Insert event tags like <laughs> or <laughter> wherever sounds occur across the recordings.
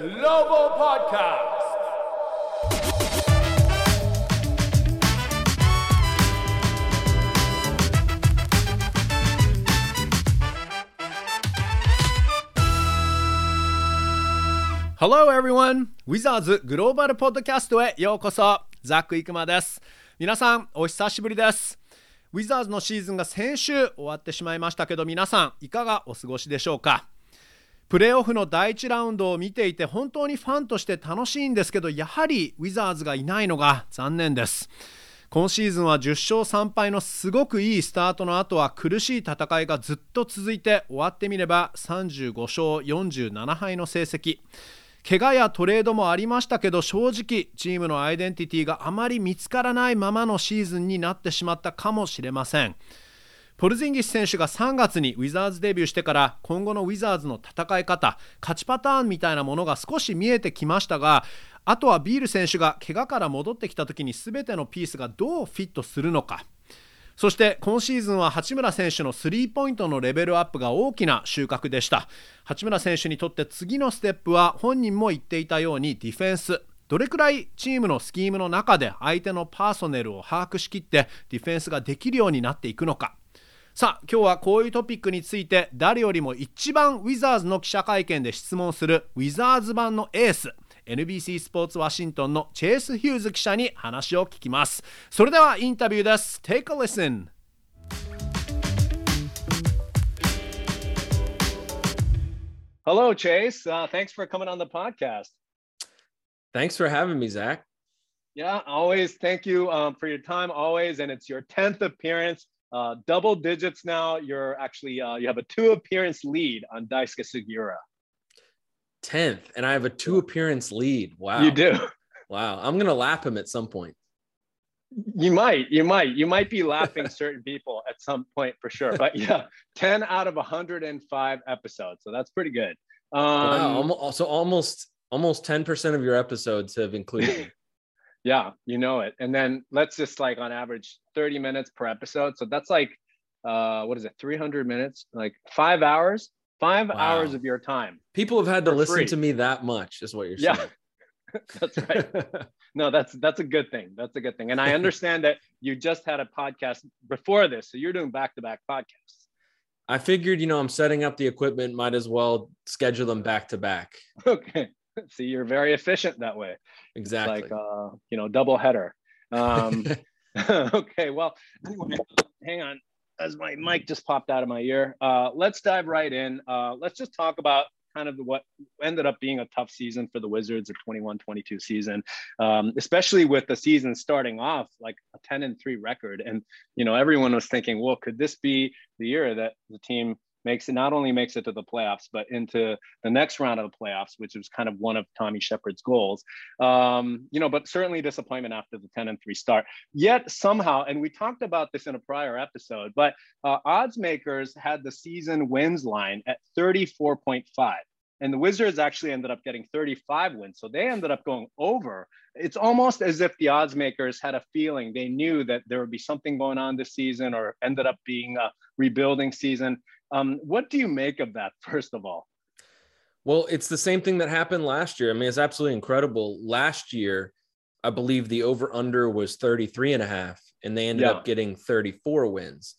Global Podcast. Hello everyone! Wizards グローバルポッドキャストへようこそザック・イクマです皆さんお久しぶりですウィザーズのシーズンが先週終わってしまいましたけど皆さんいかがお過ごしでしょうか？プレーオフの第1ラウンドを見ていて本当にファンとして楽しいんですけどやはりウィザーズがいないのが残念です。今シーズンは10勝3敗のすごくいいスタートの後は苦しい戦いがずっと続いて終わってみれば35勝47敗の成績。怪我やトレードもありましたけど正直チームのアイデンティティがあまり見つからないままのシーズンになってしまったかもしれません。ポルズンギス選手が3月にウィザーズデビューしてから今後のウィザーズの戦い方勝ちパターンみたいなものが少し見えてきましたがあとはビール選手が怪我から戻ってきた時に全てのピースがどうフィットするのか。そして今シーズンは八村選手のスリーポイントのレベルアップが大きな収穫でした。八村選手にとって次のステップは本人も言っていたようにディフェンス。どれくらいチームのスキームの中で相手のパーソネルを把握しきってディフェンスができるようになっていくのか。さあ今日はこういうトピックについて誰よりも一番ウィザーズの記者会見で質問するウィザーズ版のエース NBC スポーツワシントンのチェイス・ヒューズ記者に話を聞きますそれではインタビューです Take a listen Hello, Chase. Uh, thanks for coming on the podcast. Thanks for having me, Zach. Yeah, always. Thank you um, for your time, always. And it's your 10th appearance, uh, double digits now. You're actually, uh, you have a two appearance lead on Daisuke Sugiura. 10th, and I have a two appearance lead. Wow. You do. Wow. I'm going to lap him at some point. You might, you might, you might be laughing <laughs> certain people at some point for sure. But yeah, 10 out of 105 episodes. So that's pretty good. Um, wow. So almost, almost 10% of your episodes have included. Yeah, you know it. And then let's just like on average 30 minutes per episode. So that's like, uh, what is it, 300 minutes? Like five hours, five Wow. hours of your time. People have had to listen free. to me that much, is what you're Yeah. saying. <laughs> that's right. <laughs> No, that's that's a good thing. That's a good thing. And I understand that you just had a podcast before this, so you're doing back-to-back podcasts. I figured, you know, I'm setting up the equipment, might as well schedule them back to back. Okay. <laughs> See, you're very efficient that way. It's Exactly. like uh, you know, double header. Um, <laughs> <laughs> okay, well, anyway, hang on. As my mic just popped out of my ear, uh, let's dive right in. Uh, let's just talk about kind of what ended up being a tough season for the Wizards, a 21 22 season, um, especially with the season starting off like a 10 and 3 record. And, you know, everyone was thinking, well, could this be the year that the team makes it not only makes it to the playoffs, but into the next round of the playoffs, which was kind of one of Tommy Shepard's goals um, you know, but certainly disappointment after the 10 and 3 start. Yet somehow, and we talked about this in a prior episode, but uh, odds makers had the season wins line at 34.5. And the Wizards actually ended up getting 35 wins. So they ended up going over. It's almost as if the odds makers had a feeling they knew that there would be something going on this season or ended up being a rebuilding season. Um, what do you make of that, <laughs> first of all? Well, it's the same thing that happened last year. I mean, it's absolutely incredible. Last year, I believe the over under was 33 and a half, and they ended Yeah. up getting 34 wins.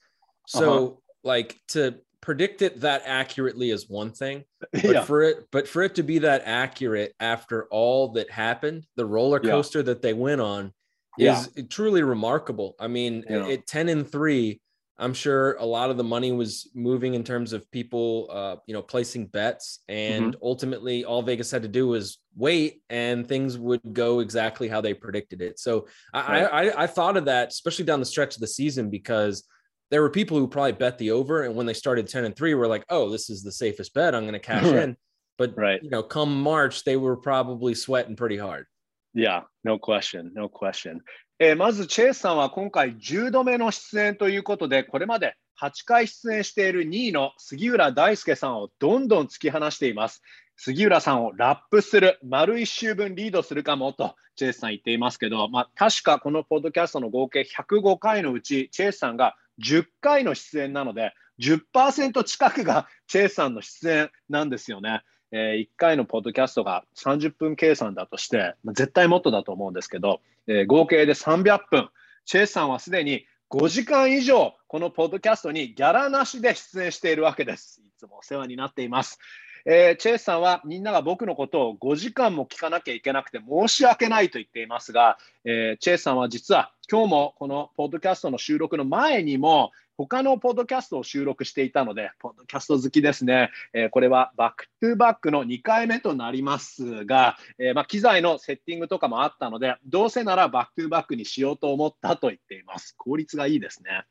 So, like, to predict it that accurately is one thing, <laughs> but yeah. for it, but for it to be that accurate after all that happened, the roller Yeah. coaster that they went on Yeah. is truly remarkable. I mean, Yeah. at 10 and three, I'm sure a lot of the money was moving in terms of people, uh, you know, placing bets, and Mm-hmm. ultimately, all Vegas had to do was wait, and things would go exactly how they predicted it. So I, I, I, I thought of that, especially down the stretch of the season, because there were people who probably bet the over, and when they started ten and three, were like, "Oh, this is the safest bet. I'm going to cash in." But Right. you know, come March, they were probably sweating pretty hard. Yeah, no question, no question. えーまず、チェイスさんは今回10度目の出演ということで、これまで8回出演している2位の杉浦大輔さんをどんどん突き放しています。杉浦さんをラップする、丸1周分リードするかもと、チェイスさん言っていますけど、まあ、確かこのポッドキャストの合計105回のうち、チェイスさんが10回の出演なので、10%近くがチェイさんの出演なんですよね。えー、1回のポッドキャストが30分計算だとして、ま、絶対もっとだと思うんですけど、えー、合計で300分。チェイスさんはすでに5時間以上、このポッドキャストにギャラなしで出演しているわけです。いつもお世話になっています。えー、チェイスさんはみんなが僕のことを5時間も聞かなきゃいけなくて申し訳ないと言っていますが、えー、チェイスさんは実は今日もこのポッドキャストの収録の前にも他のポッドキャストを収録していたので、ポッドキャスト好きですね。えー、これはバックトゥバックの2回目となりますが、えー、まあ、機材のセッティングとかもあったので、どうせならバックトゥバックにしようと思ったと言っています。効率がいいですね。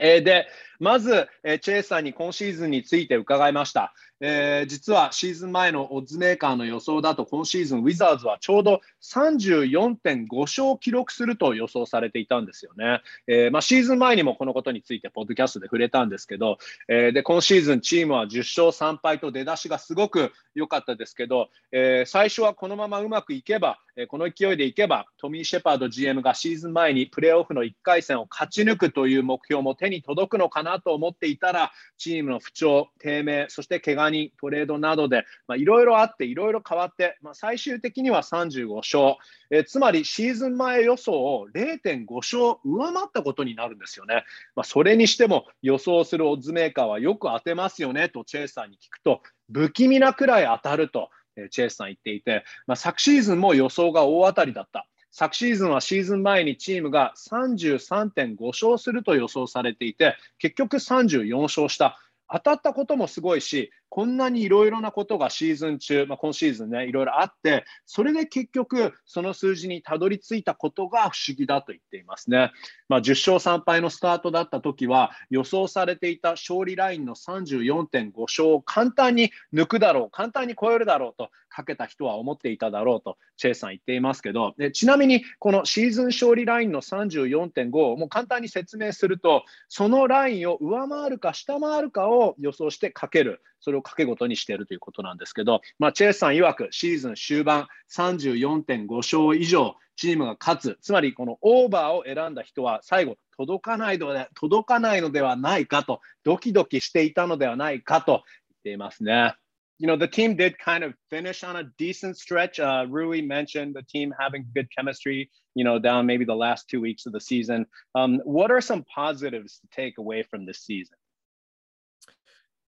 えー、で、まず、えー、チェイさんに今シーズンについて伺いました。えー、実はシーズン前のオッズメーカーの予想だと今シーズンウィザーズはちょうど34.5勝を記録すると予想されていたんですよね。えー、まあ、シーズン前にもこのことについてポッドキャストで触れたんですけど、えー、で今シーズンチームは10勝3敗と出だしがすごく良かったですけど、え最初はこのままうまくいけば、えこの勢いでいけばトミー・シェパード GM がシーズン前にプレーオフの1回戦を勝ち抜くという目標も手に届くのかななと思っていたらチームの不調、低迷、そして怪我人、トレードなどでいろいろあって、いろいろ変わって、まあ、最終的には35勝、え、つまりシーズン前予想を0.5勝上回ったことになるんですよね。まあ、それにしても予想するオッズメーカーはよく当てますよねとチェイスさんに聞くと、不気味なくらい当たると、チェイスさん言っていて、まあ、昨シーズンも予想が大当たりだった。昨シーズンはシーズン前にチームが33.5勝すると予想されていて、結局34勝した。当たったこともすごいし、こんなにいろいろなことがシーズン中、まあ、今シーズンね、いろいろあって、それで結局、その数字にたどり着いたことが不思議だと言っていますね。まあ、10勝3敗のスタートだった時は、予想されていた勝利ラインの34.5勝を簡単に抜くだろう、簡単に超えるだろうとかけた人は思っていただろうと、チェイさん言っていますけど、ちなみに、このシーズン勝利ラインの34.5をもう簡単に説明すると、そのラインを上回るか下回るかを予想してかける。それを掛け事にしているということなんですけど、まあ、チェイスさん曰くシーズン終盤34.5勝以上チームが勝つ、つまりこのオーバーを選んだ人は最後届かないので届かないのではないかと、ドキドキしていたのではないかと言っていますね。you know, the team did kind of finish on a decent stretch. Uh, Rui mentioned the team having good chemistry, you know, down maybe the last two weeks of the season. Um, what are some positives to take away from this season?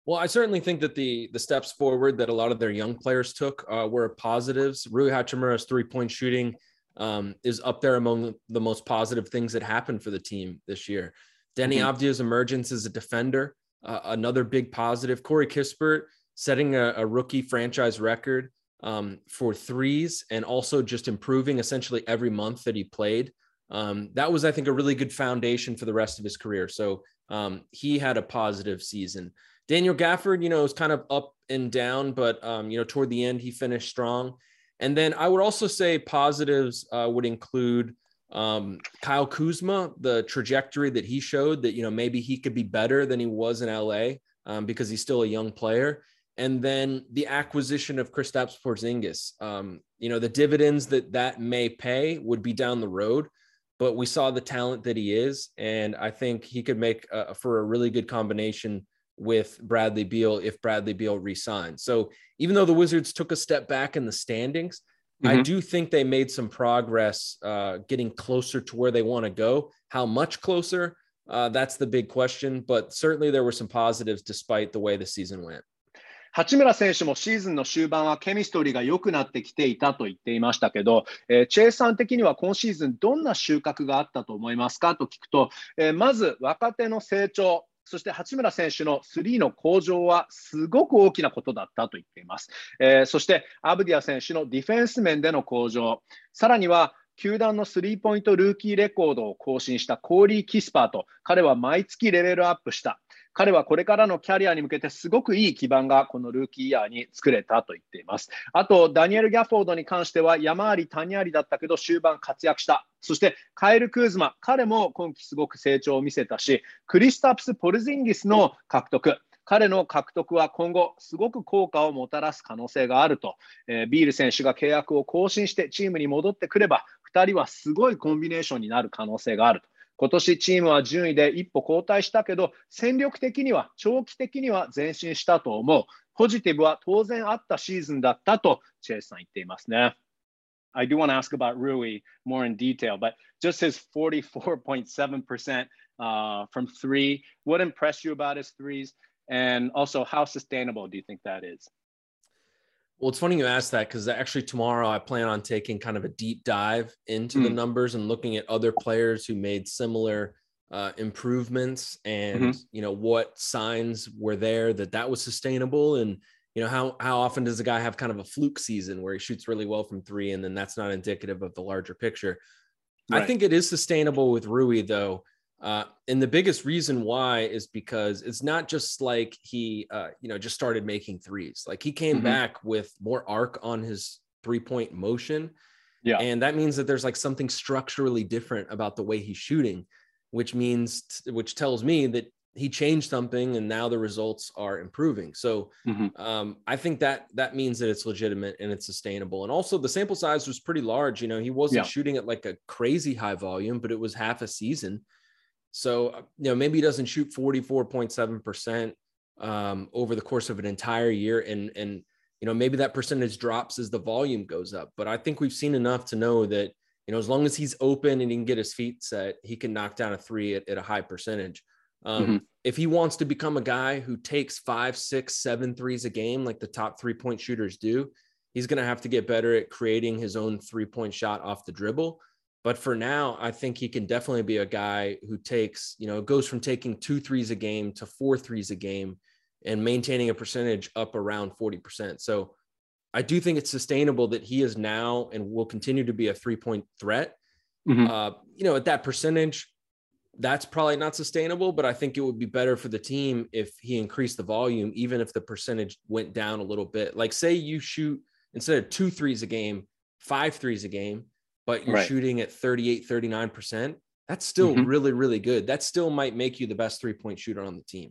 Well, I certainly think that the the steps forward that a lot of their young players took uh, were positives. Rui Hachimura's three point shooting um, is up there among the most positive things that happened for the team this year. Denny mm-hmm. Avdia's emergence as a defender, uh, another big positive. Corey Kispert setting a, a rookie franchise record um, for threes and also just improving essentially every month that he played. Um, that was, I think, a really good foundation for the rest of his career. So um, he had a positive season. Daniel Gafford, you know, is kind of up and down, but um, you know, toward the end he finished strong. And then I would also say positives uh, would include um, Kyle Kuzma, the trajectory that he showed that you know maybe he could be better than he was in LA um, because he's still a young player. And then the acquisition of Kristaps Porzingis, um, you know, the dividends that that may pay would be down the road, but we saw the talent that he is, and I think he could make uh, for a really good combination with Bradley Beal if Bradley Beal resigns. So even though the Wizards took a step back in the standings, mm-hmm. I do think they made some progress uh, getting closer to where they want to go. How much closer? Uh, that's the big question. But certainly there were some positives despite the way the season went. 八村選手もシーズンの終盤はケミストリーが良くなってきていたと言っていましたけど、えー、チェイさん的には今シーズンどんな収穫があったと思いますかと聞くと、えー、まず若手の成長、 そして八村選手のスリーの向上はすごく大きなことだったと言っています。えー、そしてアブディア選手のディフェンス面での向上、さらには球団のスリーポイントルーキーレコードを更新したコーリー・キスパーと彼は毎月レベルアップした。彼はこれからのキャリアに向けてすごくいい基盤がこのルーキーイヤーに作れたと言っています。あと、ダニエル・ギャフォードに関しては山あり谷ありだったけど終盤活躍した。そしてカエル・クーズマ、彼も今季すごく成長を見せたし、クリスタプス・ポルジンギスの獲得、彼の獲得は今後、すごく効果をもたらす可能性があると、えー、ビール選手が契約を更新してチームに戻ってくれば、2人はすごいコンビネーションになる可能性があると。今年チームは順位で一歩後退したけど、戦力的には、長期的には前進したと思う。ポジティブは当然あったシーズンだったとチェイスさん言っていますね。I do want to ask about Rui more in detail, but just his 44.7% uh, from three, what impressed you about his threes? And also, how sustainable do you think that is? Well, it's funny you asked that because actually tomorrow I plan on taking kind of a deep dive into mm. the hmm. numbers and looking at other players who made similar uh, improvements and mm-hmm. you know what signs were there that that was sustainable and you know how how often does a guy have kind of a fluke season where he shoots really well from three and then that's not indicative of the larger picture. Right. I think it is sustainable with Rui though. Uh, and the biggest reason why is because it's not just like he, uh, you know, just started making threes. Like he came mm-hmm. back with more arc on his three point motion. Yeah. And that means that there's like something structurally different about the way he's shooting, which means, which tells me that he changed something and now the results are improving. So mm-hmm. um, I think that that means that it's legitimate and it's sustainable. And also the sample size was pretty large. You know, he wasn't yeah. shooting at like a crazy high volume, but it was half a season. So, uh, you know, maybe he doesn't shoot 44.7% um, over the course of an entire year. And, and, you know, maybe that percentage drops as the volume goes up. But I think we've seen enough to know that, you know, as long as he's open and he can get his feet set, he can knock down a three at, at a high percentage. Um, mm-hmm. If he wants to become a guy who takes five, six, seven threes a game, like the top three point shooters do, he's going to have to get better at creating his own three point shot off the dribble. But for now, I think he can definitely be a guy who takes, you know, goes from taking two threes a game to four threes a game and maintaining a percentage up around 40%. So I do think it's sustainable that he is now and will continue to be a three point threat. Mm-hmm. Uh, you know, at that percentage, that's probably not sustainable, but I think it would be better for the team if he increased the volume, even if the percentage went down a little bit. Like, say you shoot instead of two threes a game, five threes a game but you're right. shooting at 38, 39%, that's still mm-hmm. really, really good. That still might make you the best three point shooter on the team.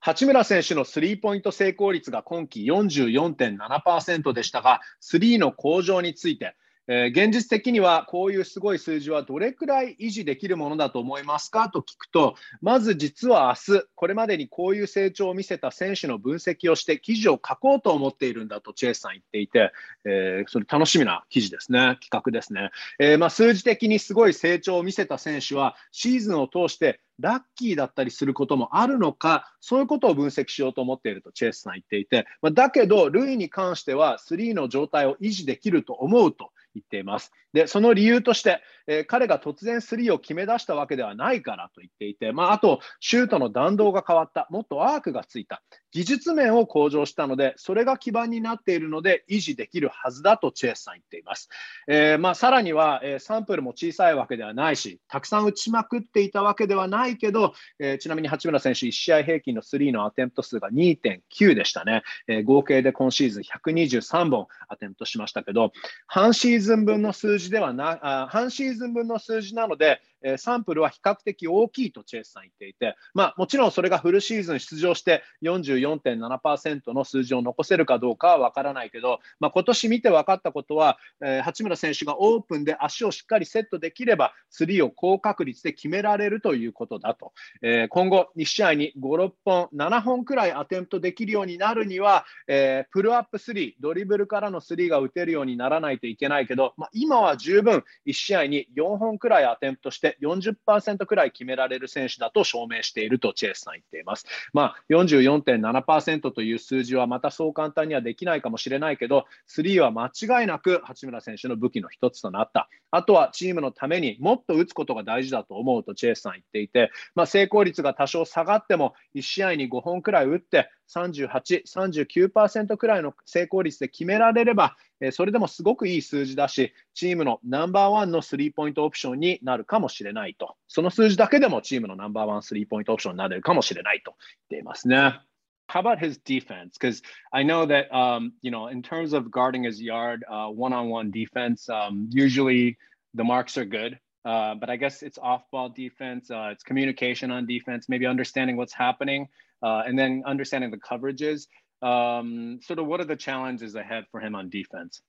八村選手のスリーポイント成功率が今季44.7%でしたが、スリーの向上について、えー、現実的にはこういうすごい数字はどれくらい維持できるものだと思いますかと聞くと、まず実は明日、これまでにこういう成長を見せた選手の分析をして記事を書こうと思っているんだとチェイスさん言っていて、えー、それ楽しみな記事ですね、企画ですね。えー、まあ、数字的にすごい成長を見せた選手はシーズンを通してラッキーだったりすることもあるのか、そういうことを分析しようと思っているとチェイスさん言っていて、まあ、だけど、ルイに関しては3の状態を維持できると思うと。言っています。で、その理由として、えー、彼が突然スリーを決め出したわけではないからと言っていて、まあ、あと、シュートの弾道が変わった、もっとアークがついた、技術面を向上したので、それが基盤になっているので、維持できるはずだとチェスさん言っています。えー、まあ、さらには、えー、サンプルも小さいわけではないし、たくさん打ちまくっていたわけではないけど、え、ちなみに八村選手、1試合平均のスリーのアテンプト数が2.9でしたね。え、合計で今シーズン123本アテンプトしましたけど、半シーズン分の数字ではな、半シーズン分の数字なので、えサンプルは比較的大きいとチェイスさん言っていて、まあ、もちろんそれがフルシーズン出場して44.7%の数字を残せるかどうかは分からないけど、まあ、今年見て分かったことは、えー、八村選手がオープンで足をしっかりセットできれば、スリーを高確率で決められるということだと。えー、今後、2試合に5、6本、7本くらいアテンプトできるようになるには、えー、プルアップスリー、ドリブルからのスリーが打てるようにならないといけないけど、まあ、今は十分1試合に4本くらいアテンプトして40%くらい決められる選手だと証明しているとチェイスさん言っています。まあ、44.7%という数字はまたそう簡単にはできないかもしれないけど、スリーは間違いなく八村選手の武器の一つとなった。あとはチームのためにもっと打つことが大事だと思うとチェイスさん言っていて、まあ、成功率が多少下がっても1試合に5本くらい打って38、39%くらいの成功率で決められれば、えそれでもすごくいい数字だし、チームのナンバーワンのスリーポイントオプションになるかもしれないと。その数字だけでもチームのナンバーワンスリーポイントオプションになれるかもしれないと言っていますね。How about his defense? Because I know that um, you know, in terms of guarding his yard, uh, one-on-one defense, um, usually the marks are good. Uh, but I guess it's off-ball defense, uh, it's communication on defense, maybe understanding what's happening, uh, and then understanding the coverages. Um, sort of what are the challenges ahead for him on defense?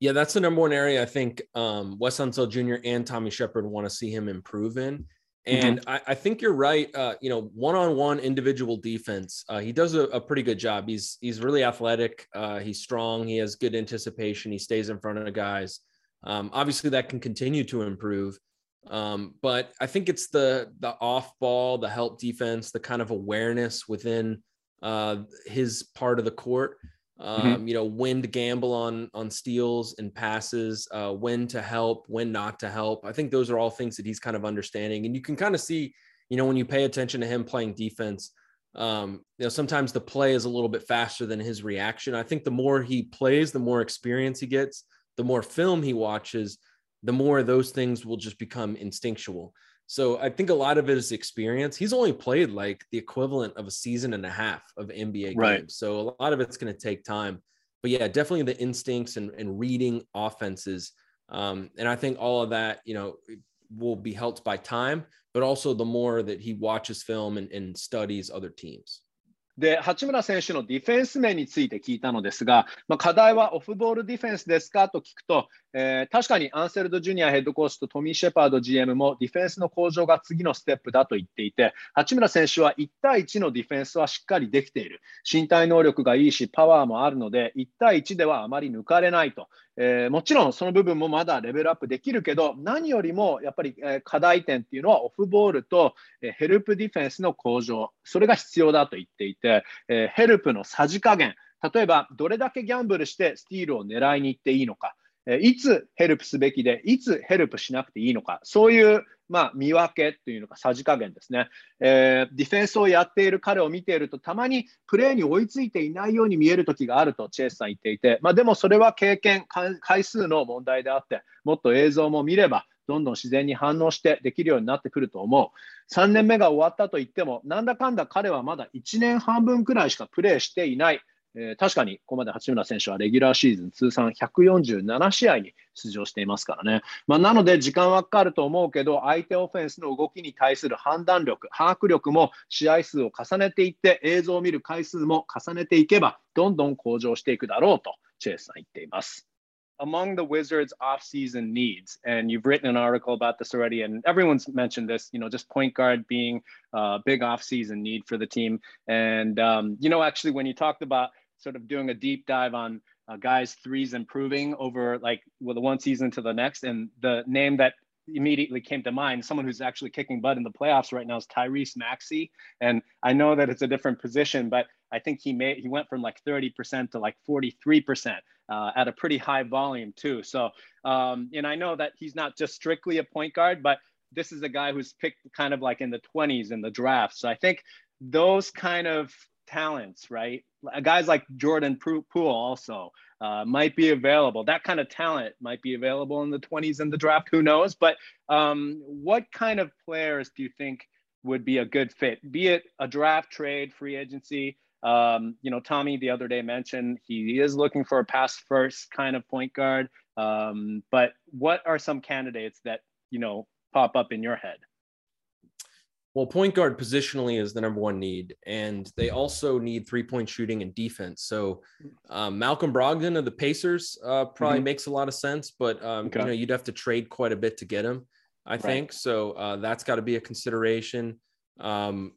Yeah, that's the number one area I think um, Wes Unseld Jr. and Tommy Shepard want to see him improve in And mm-hmm. I, I, think you're right. Uh, you know, one-on-one individual defense, uh, he does a, a, pretty good job. He's he's really athletic. Uh, he's strong. He has good anticipation. He stays in front of the guys. Um, obviously, that can continue to improve. Um, but I think it's the the off ball, the help defense, the kind of awareness within uh, his part of the court. Um, mm-hmm. You know, when to gamble on on steals and passes, uh, when to help, when not to help. I think those are all things that he's kind of understanding, and you can kind of see, you know, when you pay attention to him playing defense. Um, you know, sometimes the play is a little bit faster than his reaction. I think the more he plays, the more experience he gets, the more film he watches, the more those things will just become instinctual. So I think a lot of it is experience. He's only played like the equivalent of a season and a half of NBA right. games. So a lot of it's going to take time. But yeah, definitely the instincts and, and reading offenses. Um, and I think all of that, you know, will be helped by time, but also the more that he watches film and, and studies other teams. で、八村選手のディフェンス面について聞いたのですが、まあ、課題はオフボールディフェンスですかと聞くと、 えー、確かにアンセルド・ジュニアヘッドコーチとトミー・シェパード GM もディフェンスの向上が次のステップだと言っていて、八村選手は1対1のディフェンスはしっかりできている。身体能力がいいし、パワーもあるので、1対1ではあまり抜かれないと。えー、もちろんその部分もまだレベルアップできるけど、何よりもやっぱり、え、課題点っていうのはオフボールと、え、ヘルプディフェンスの向上、それが必要だと言っていて、えヘルプのさじ加減、例えばどれだけギャンブルしてスティールを狙いに行っていいのか、いつヘルプすべきで、いつヘルプしなくていいのか、そういうまあ、見分けというのか、さじ加減ですね、えー、ディフェンスをやっている彼を見ていると、たまにプレーに追いついていないように見える時があると、チェイスさん言っていて、まあ、でもそれは経験、回数の問題であって、もっと映像も見れば、どんどん自然に反応してできるようになってくると思う。3年目が終わったと言っても、なんだかんだ彼はまだ1年半分くらいしかプレーしていない。えー、確かにここまで八村選手はレギュラーシーズン通算147試合に出場していますからね。まあ、なので時間はかかると思うけど、相手オフェンスの動きに対する判断力、把握力も試合数を重ねていって、映像を見る回数も重ねていけば、どんどん向上していくだろうと、チェイスさん言っています。among the Wizards' offseason needs, and you've written an article about this already, and everyone's mentioned this, you know, just point guard being a big offseason need for the team. And, um, you know, actually, when you talked about sort of doing a deep dive on uh, guys threes improving over like well, the one season to the next. And the name that immediately came to mind, someone who's actually kicking butt in the playoffs right now is Tyrese Maxey. And I know that it's a different position, but I think he made he went from like 30% to like 43% uh, at a pretty high volume too. So um, and I know that he's not just strictly a point guard, but this is a guy who's picked kind of like in the 20s in the draft. So I think those kind of talents, right? Guys like Jordan Poole also uh, might be available. That kind of talent might be available in the 20s in the draft. Who knows? But um, what kind of players do you think would be a good fit? Be it a draft, trade, free agency. Um, you know, Tommy the other day mentioned he is looking for a pass first kind of point guard. Um, but what are some candidates that you know pop up in your head? Well, point guard positionally is the number one need, and they also need three point shooting and defense. So, um, Malcolm Brogdon of the Pacers uh, probably mm-hmm. makes a lot of sense, but um, okay. you know you'd have to trade quite a bit to get him, I right. think. So uh, that's got to be a consideration. Um,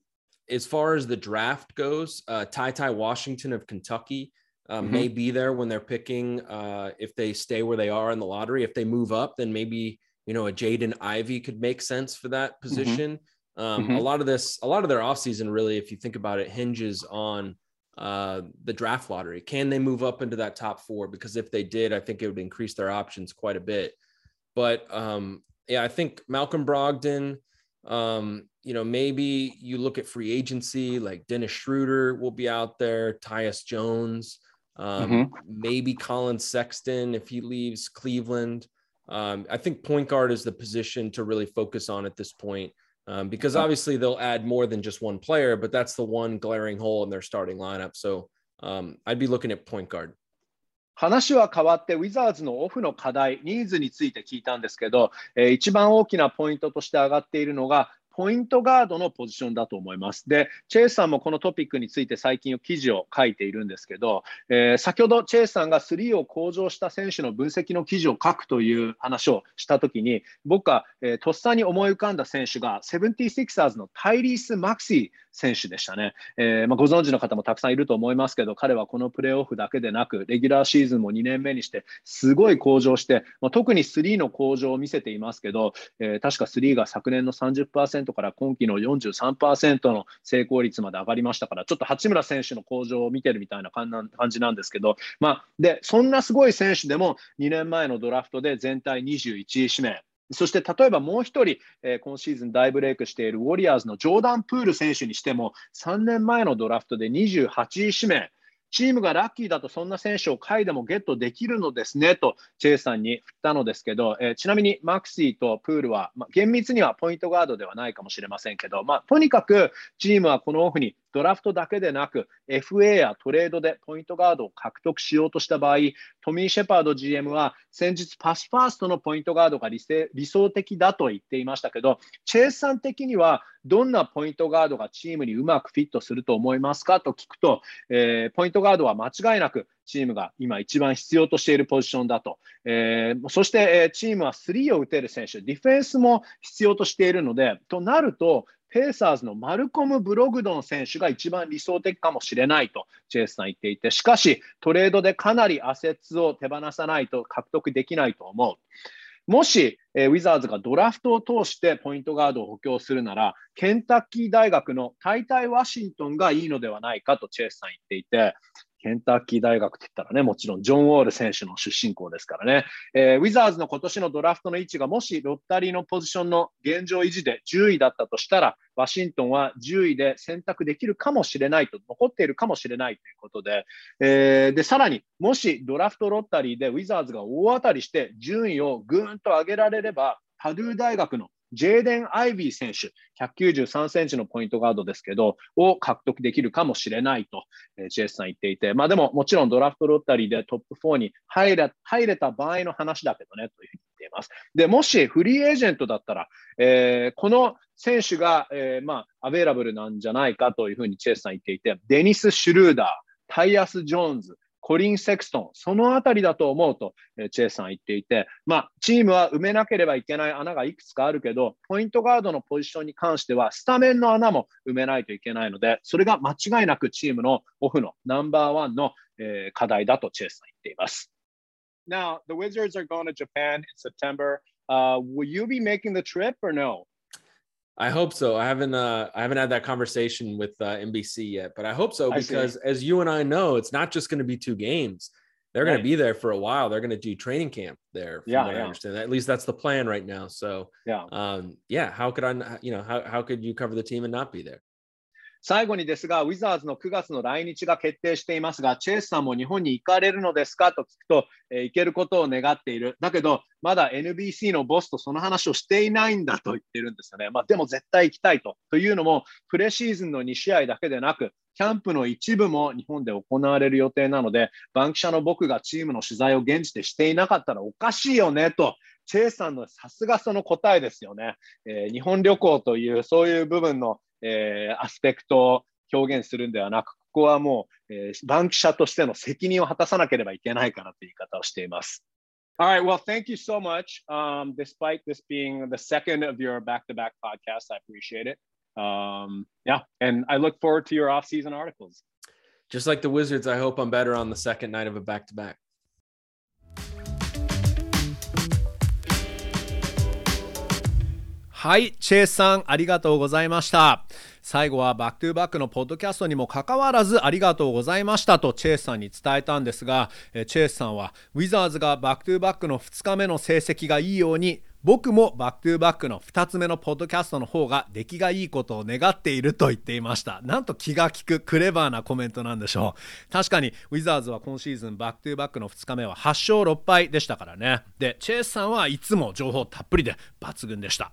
as far as the draft goes, uh, Ty Ty Washington of Kentucky uh, mm-hmm. may be there when they're picking. Uh, if they stay where they are in the lottery, if they move up, then maybe you know a Jaden Ivy could make sense for that mm-hmm. position. Mm-hmm um, mm-hmm. A lot of this, a lot of their offseason really, if you think about it, hinges on uh, the draft lottery. Can they move up into that top four? Because if they did, I think it would increase their options quite a bit. But um, yeah, I think Malcolm Brogdon, um, you know, maybe you look at free agency, like Dennis Schroeder will be out there, Tyus Jones, um, mm-hmm. maybe Colin Sexton if he leaves Cleveland. Um, I think point guard is the position to really focus on at this point um, because obviously they'll add more than just one player, but that's the one glaring hole in their starting lineup. So um, I'd be looking at point guard. 話は変わって、ウィザーズのオフの課題、ニーズについて聞いたんですけど、えー、一番大きなポイントとして上がっているのが、 ポイントガードのポジションだと思います。で、チェイスさんもこのトピックについて最近記事を書いているんですけど、えー、先ほどチェイスさんが3を向上した選手の分析の記事を書くという話をしたときに、僕は、えー、とっさに思い浮かんだ選手が、76ers のタイリース・マクシー選手でしたね。えー、まあ、ご存知の方もたくさんいると思いますけど、彼はこのプレーオフだけでなく、レギュラーシーズンも2年目にして、すごい向上して、まあ、特に3の向上を見せていますけど、えー、確か3が昨年の30%から今季の43%の成功率まで上がりましたから、ちょっと八村選手の向上を見てるみたいな感じなんですけど、まあ、でそんなすごい選手でも2年前のドラフトで全体21位指名。そして例えばもう一人、えー、今シーズン大ブレイクしているウォリアーズのジョーダン・プール選手にしても、3年前のドラフトで28位指名、チームがラッキーだとそんな選手を下位でもゲットできるのですねとチェイさんに振ったのですけど、えー、ちなみにマクシーとプールは、まあ、厳密にはポイントガードではないかもしれませんけど、まあ、とにかくチームはこのオフにドラフトだけでなく FA やトレードでポイントガードを獲得しようとした場合トミー・シェパード GM は先日パスファーストのポイントガードが理想的だと言っていましたけどチェイスさん的にはどんなポイントガードがチームにうまくフィットすると思いますかと聞くと、えー、ポイントガードは間違いなくチームが今一番必要としているポジションだと。えー、そして、え、チームは3を打てる選手、ディフェンスも必要としているので、となると、ペーサーズのマルコム・ブログドン選手が一番理想的かもしれないとチェイスさん言っていて、しかしトレードでかなりアセッツを手放さないと獲得できないと思う。もし、え、ウィザーズがドラフトを通してポイントガードを補強するなら、ケンタッキー大学のタイタイ・ワシントンがいいのではないかとチェイスさん言っていて、ケンタッキー大学って言ったらね、もちろんジョン・ウォール選手の出身校ですからね、えー、ウィザーズの今年のドラフトの位置がもしロッタリーのポジションの現状維持で10位だったとしたら、ワシントンは10位で選択できるかもしれないと、残っているかもしれないということで、えー、でさらに、もしドラフトロッタリーでウィザーズが大当たりして順位をぐーんと上げられれば、パドゥー大学のジェーデン・アイビー選手、193センチのポイントガードですけど、を獲得できるかもしれないと、えー、ジェスさん言っていて、まあでももちろんドラフトロッタリーでトップ4に入れ入れた場合の話だけどね、というふうに言っています。で、もしフリーエージェントだったら、えー、この選手が、えー、まあ、アベイラブルなんじゃないかというふうにチェスさん言っていて、デニス・シュルーダー、タイアス・ジョーンズ、コリン・セクストン、そのあたりだと思うと、えチェイさん言っていて、まあ、チームは埋めなければいけない穴がいくつかあるけど、ポイントガードのポジションに関しては、スタメンの穴も埋めないといけないので、それが間違いなくチームのオフのナンバーワンの、えー、課題だとチェイさん言っています。Now, the Wizards are going to Japan in September. Uh, will you be making the trip or no? I hope so. I haven't uh, I haven't had that conversation with uh, NBC yet, but I hope so because as you and I know, it's not just going to be two games. They're right. going to be there for a while. They're going to do training camp there. yeah, yeah. I understand. At least that's the plan right now. So yeah, um, yeah. How could I? You know, how how could you cover the team and not be there? 最後にですが、ウィザーズの9月の来日が決定していますが、チェイスさんも日本に行かれるのですかと聞くと、えー、行けることを願っている。だけど、まだ NBC のボスとその話をしていないんだと言ってるんですよね。まあ、でも絶対行きたいと。というのも、プレシーズンの2試合だけでなく、キャンプの一部も日本で行われる予定なので、バンキシャの僕がチームの取材を現地でしていなかったらおかしいよねと、チェイさんのさすがその答えですよね。えー、日本旅行というそういう部分のえー、アスペクトを表現するんではなく、ここはもう、えー、バンキシャとしての責任を果たさなければいけないからという言い方をしています。All right. Well, thank you so much. Um, despite this being the second of your back-to-back podcasts, I appreciate it. Um, yeah, and I look forward to your off-season articles. Just like the Wizards, I hope I'm better on the second night of a back-to-back. はい、チェイスさん、ありがとうございました。最後はバックトゥーバックのポッドキャストにもかかわらずありがとうございましたとチェイスさんに伝えたんですが、チェイスさんはウィザーズがバックトゥーバックの2日目の成績がいいように僕もバックトゥーバックの2つ目のポッドキャストの方が出来がいいことを願っていると言っていました。なんと気が利くクレバーなコメントなんでしょう。確かにウィザーズは今シーズンバックトゥーバックの2日目は8勝6敗でしたからね。でチェイスさんはいつも情報たっぷりで抜群でした。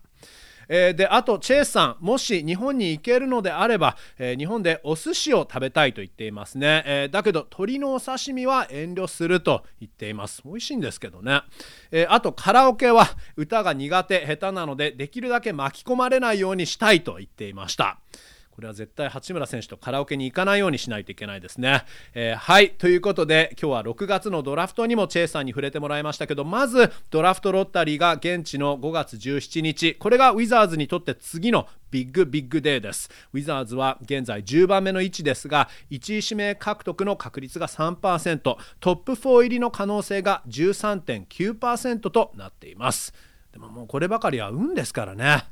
えー、であとチェイスさんもし日本に行けるのであれば、えー、日本でお寿司を食べたいと言っていますね、えー、だけど鶏のお刺身は遠慮すると言っています。美味しいんですけどね、えあとカラオケは歌が苦手下手なのでできるだけ巻き込まれないようにしたいと言っていました。これは絶対八村選手とカラオケに行かないようにしないといけないですね。えー、はいということで今日は6月のドラフトにもチェイスさんに触れてもらいましたけどまずドラフトロッタリーが現地の5月17日これがウィザーズにとって次のビッグビッグデーです。ウィザーズは現在10番目の位置ですが1位指名獲得の確率が3%トップ4入りの可能性が13.9%となっています。でももうこればかりは運ですからね。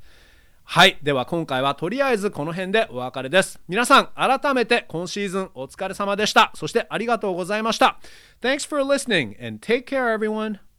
はい。では今回はとりあえずこの辺でお別れです。皆さん改めて今シーズンお疲れ様でした。そしてありがとうございました。Thanks for listening and take care everyone.